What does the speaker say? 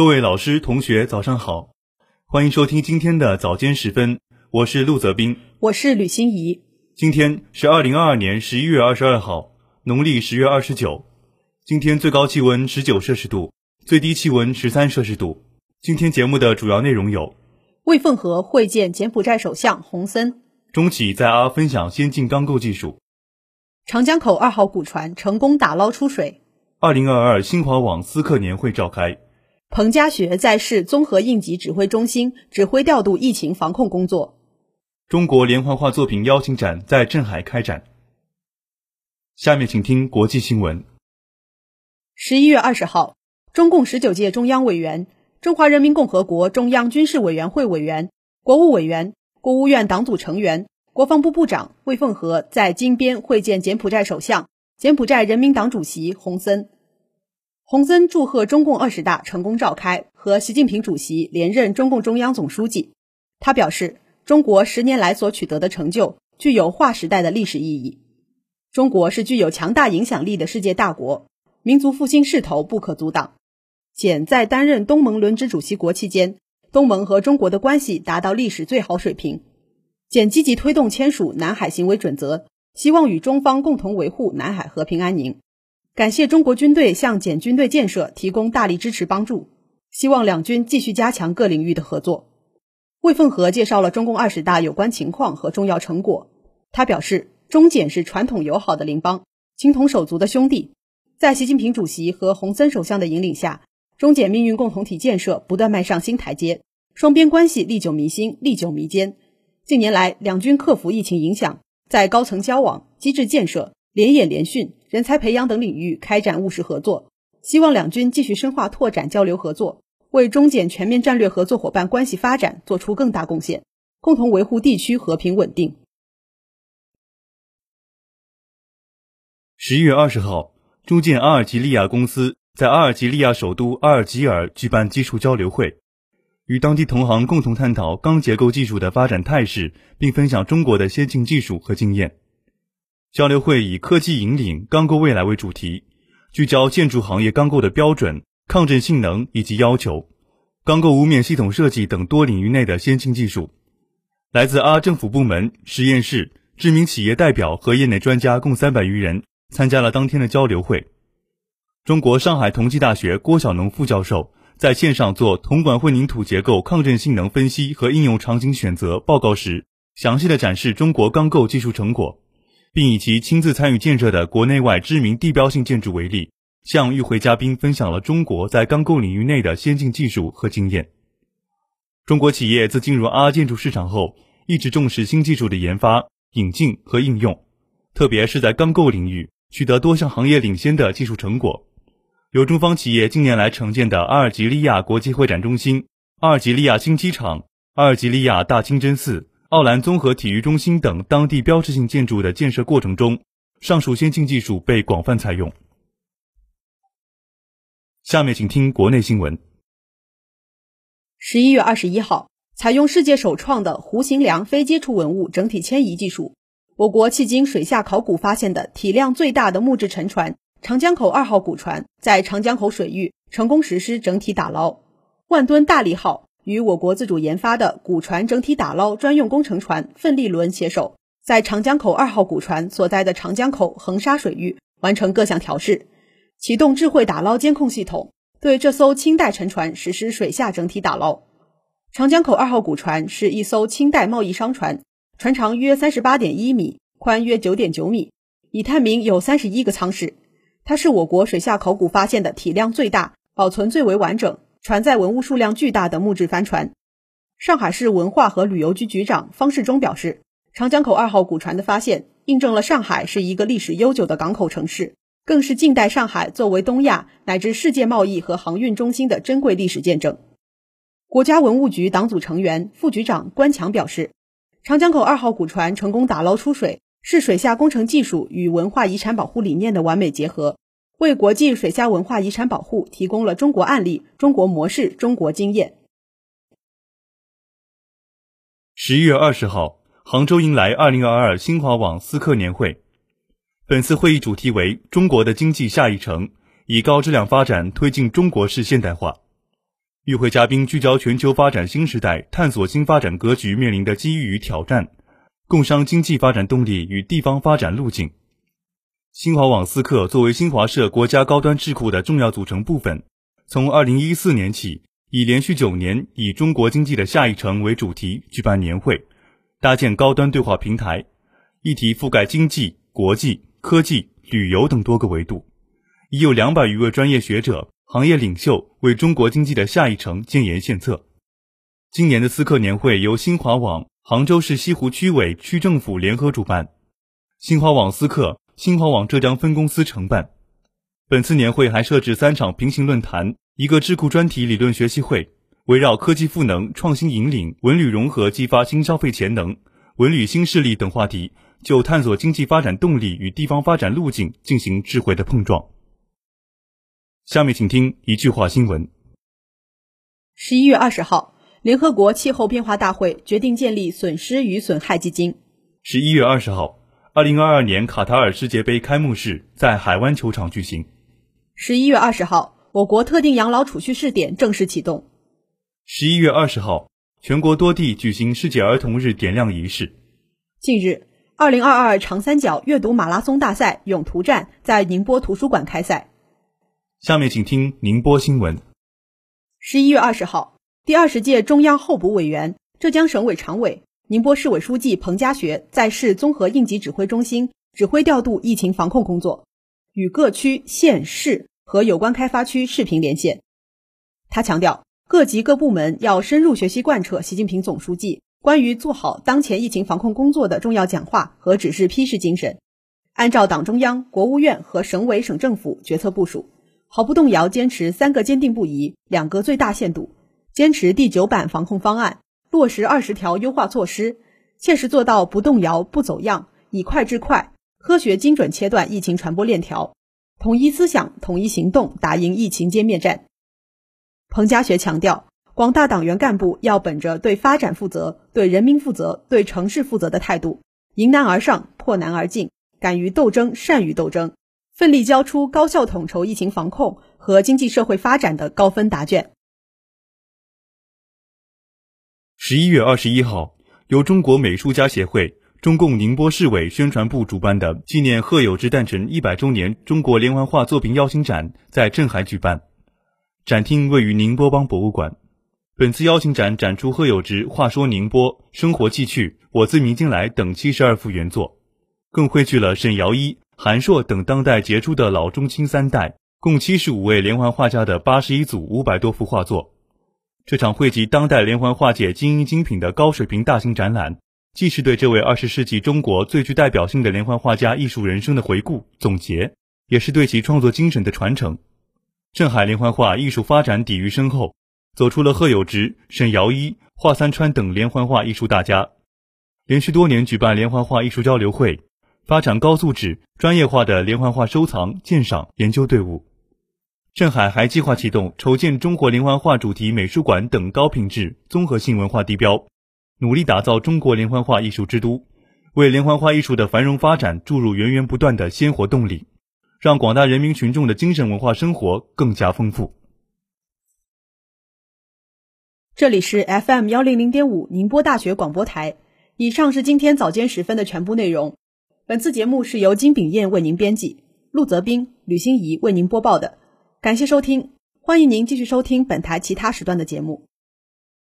各位老师、同学，早上好，欢迎收听今天的早间时分，我是陆泽斌，我是吕欣怡。今天是二零二二年十一月二十二号，农历十月二十九。今天最高气温十九摄氏度，最低气温十三摄氏度。今天节目的主要内容有：魏凤和会见柬埔寨首相洪森，中企在阿分享先进钢构技术，长江口二号古船成功打捞出水。二零二二新华网思客年会召开，彭家学在市综合应急指挥中心指挥调度疫情防控工作。中国连环画作品邀请展在镇海开展。下面请听国际新闻。十一月二十号，中共十九届中央委员、中华人民共和国中央军事委员会委员、国务委员、国务院党组成员、国防部部长魏凤和在金边会见柬埔寨首相、柬埔寨人民党主席洪森。洪森祝贺中共二十大成功召开和习近平主席连任中共中央总书记。他表示。中国十年来所取得的成就具有划时代的历史意义。中国是具有强大影响力的世界大国，民族复兴势头不可阻挡。简在担任东盟轮值主席国期间，东盟和中国的关系达到历史最好水平。简积极推动签署南海行为准则，希望与中方共同维护南海和平安宁。感谢中国军队向柬军队建设提供大力支持帮助，希望两军继续加强各领域的合作。魏凤和介绍了中共二十大有关情况和重要成果。他表示，中柬是传统友好的邻邦，情同手足的兄弟。在习近平主席和洪森首相的引领下，中柬命运共同体建设不断迈上新台阶，双边关系历久弥新、历久弥坚。近年来，两军克服疫情影响，在高层交往、机制建设、联演联训、人才培养等领域开展务实合作。希望两军继续深化拓展交流合作。为中柬全面战略合作伙伴关系发展做出更大贡献，共同维护地区和平稳定。十一月二十号，中建阿尔及利亚公司在阿尔及利亚首都阿尔及尔举办技术交流会，与当地同行共同探讨钢结构技术的发展态势，并分享中国的先进技术和经验。交流会以“科技引领钢构未来”为主题，聚焦建筑行业钢构的标准。抗震性能以及要求、钢构屋面系统设计等多领域内的先进技术，来自阿政府部门、实验室、知名企业代表和业内专家共三百余人参加了当天的交流会。中国上海同济大学郭晓农副教授在线上做铜管混凝土结构抗震性能分析和应用场景选择报告时，详细的展示中国钢构技术成果，并以其亲自参与建设的国内外知名地标性建筑为例。向与会嘉宾分享了中国在钢构领域内的先进技术和经验。中国企业自进入阿建筑市场后，一直重视新技术的研发、引进和应用，特别是在钢构领域取得多项行业领先的技术成果。由中方企业近年来承建的阿尔及利亚国际会展中心、阿尔及利亚新机场、阿尔及利亚大清真寺、奥兰综合体育中心等当地标志性建筑的建设过程中，上述先进技术被广泛采用。下面请听国内新闻。十一月二十一号，采用世界首创的弧形梁非接触文物整体迁移技术，我国迄今水下考古发现的体量最大的木质沉船“长江口二号”古船，在长江口水域成功实施整体打捞。万吨大力号与我国自主研发的古船整体打捞专用工程船“奋力轮”携手，在长江口二号古船所在的长江口横沙水域完成各项调试。启动智慧打捞监控系统，对这艘清代沉船实施水下整体打捞。长江口二号古船是一艘清代贸易商船，船长约三十八点一米，宽约九点九米，已探明有三十一个舱室。它是我国水下考古发现的体量最大、保存最为完整、船载文物数量巨大的木质帆船。上海市文化和旅游局局长方世忠表示，长江口二号古船的发现，印证了上海是一个历史悠久的港口城市。更是近代上海作为东亚乃至世界贸易和航运中心的珍贵历史见证。国家文物局党组成员、副局长关强表示，长江口二号古船成功打捞出水，是水下工程技术与文化遗产保护理念的完美结合，为国际水下文化遗产保护提供了中国案例、中国模式、中国经验。十一月二十号，杭州迎来二零二二新华网思客年会。本次会议主题为“中国的经济下一城”，以高质量发展推进中国式现代化。与会嘉宾聚焦全球发展新时代，探索新发展格局面临的机遇与挑战，共商经济发展动力与地方发展路径。新华网思客作为新华社国家高端智库的重要组成部分，从二零一四年起，已连续九年以“中国经济的下一城”为主题举办年会，搭建高端对话平台，议题覆盖经济、国际、科技、旅游等多个维度，已有两百余位专业学者、行业领袖为中国经济的下一城建言献策。今年的思客年会由新华网、杭州市西湖区委区政府联合主办，新华网思客。新华网浙江分公司承办。本次年会还设置三场平行论坛，一个智库专题理论学习会，围绕科技赋能、创新引领、文旅融合激发新消费潜能、文旅新势力等话题，就探索经济发展动力与地方发展路径进行智慧的碰撞。下面请听一句话新闻。十一月二十号，联合国气候变化大会决定建立损失与损害基金。十一月二十号。二零二二年卡塔尔世界杯开幕式在海湾球场举行。十一月二十号，我国特定养老储蓄试点正式启动。十一月二十号，全国多地举行世界儿童日点亮仪式。近日，二零二二长三角阅读马拉松大赛永图站在宁波图书馆开赛。下面请听宁波新闻。十一月二十号，第二十届中央候补委员、浙江省委常委。宁波市委书记彭家学在市综合应急指挥中心指挥调度疫情防控工作，与各区县市和有关开发区视频连线。他强调，各级各部门要深入学习贯彻习近平总书记关于做好当前疫情防控工作的重要讲话和指示批示精神，按照党中央、国务院和省委省政府决策部署，毫不动摇坚持三个坚定不移、两个最大限度，坚持第九版防控方案。落实二十条优化措施，切实做到不动摇、不走样，以快制快，科学精准切断疫情传播链条，统一思想、统一行动，打赢疫情歼灭战。彭家学强调，广大党员干部要本着对发展负责、对人民负责、对城市负责的态度，迎难而上、破难而进，敢于斗争、善于斗争，奋力交出高效统筹疫情防控和经济社会发展的高分答卷。十一月二十一号，由中国美术家协会、中共宁波市委宣传部主办的纪念贺友之诞辰一百周年中国连环画作品邀请展在镇海举办，展厅位于宁波邦博物馆。本次邀请展展出贺友之《话说宁波》《生活记趣》《我自明经来》等七十二幅原作，更汇聚了沈尧一、韩硕等当代杰出的老中青三代，共七十五位连环画家的八十一组五百多幅画作。这场汇集当代连环画界精英精品的高水平大型展览，既是对这位二十世纪中国最具代表性的连环画家艺术人生的回顾总结，也是对其创作精神的传承。镇海连环画艺术发展底蕴深厚，走出了贺友直、沈尧一、华三川等连环画艺术大家，连续多年举办连环画艺术交流会，发展高素质、专业化的连环画收藏、鉴赏、研究队伍。镇海还计划启动筹建中国连环画主题美术馆等高品质综合性文化地标，努力打造中国连环画艺术之都，为连环画艺术的繁荣发展注入源源不断的鲜活动力，让广大人民群众的精神文化生活更加丰富。这里是 FM 幺零零点五宁波大学广播台。以上是今天早间时分的全部内容。本次节目是由金炳燕为您编辑，陆泽斌、吕欣怡为您播报的。感谢收听，欢迎您继续收听本台其他时段的节目。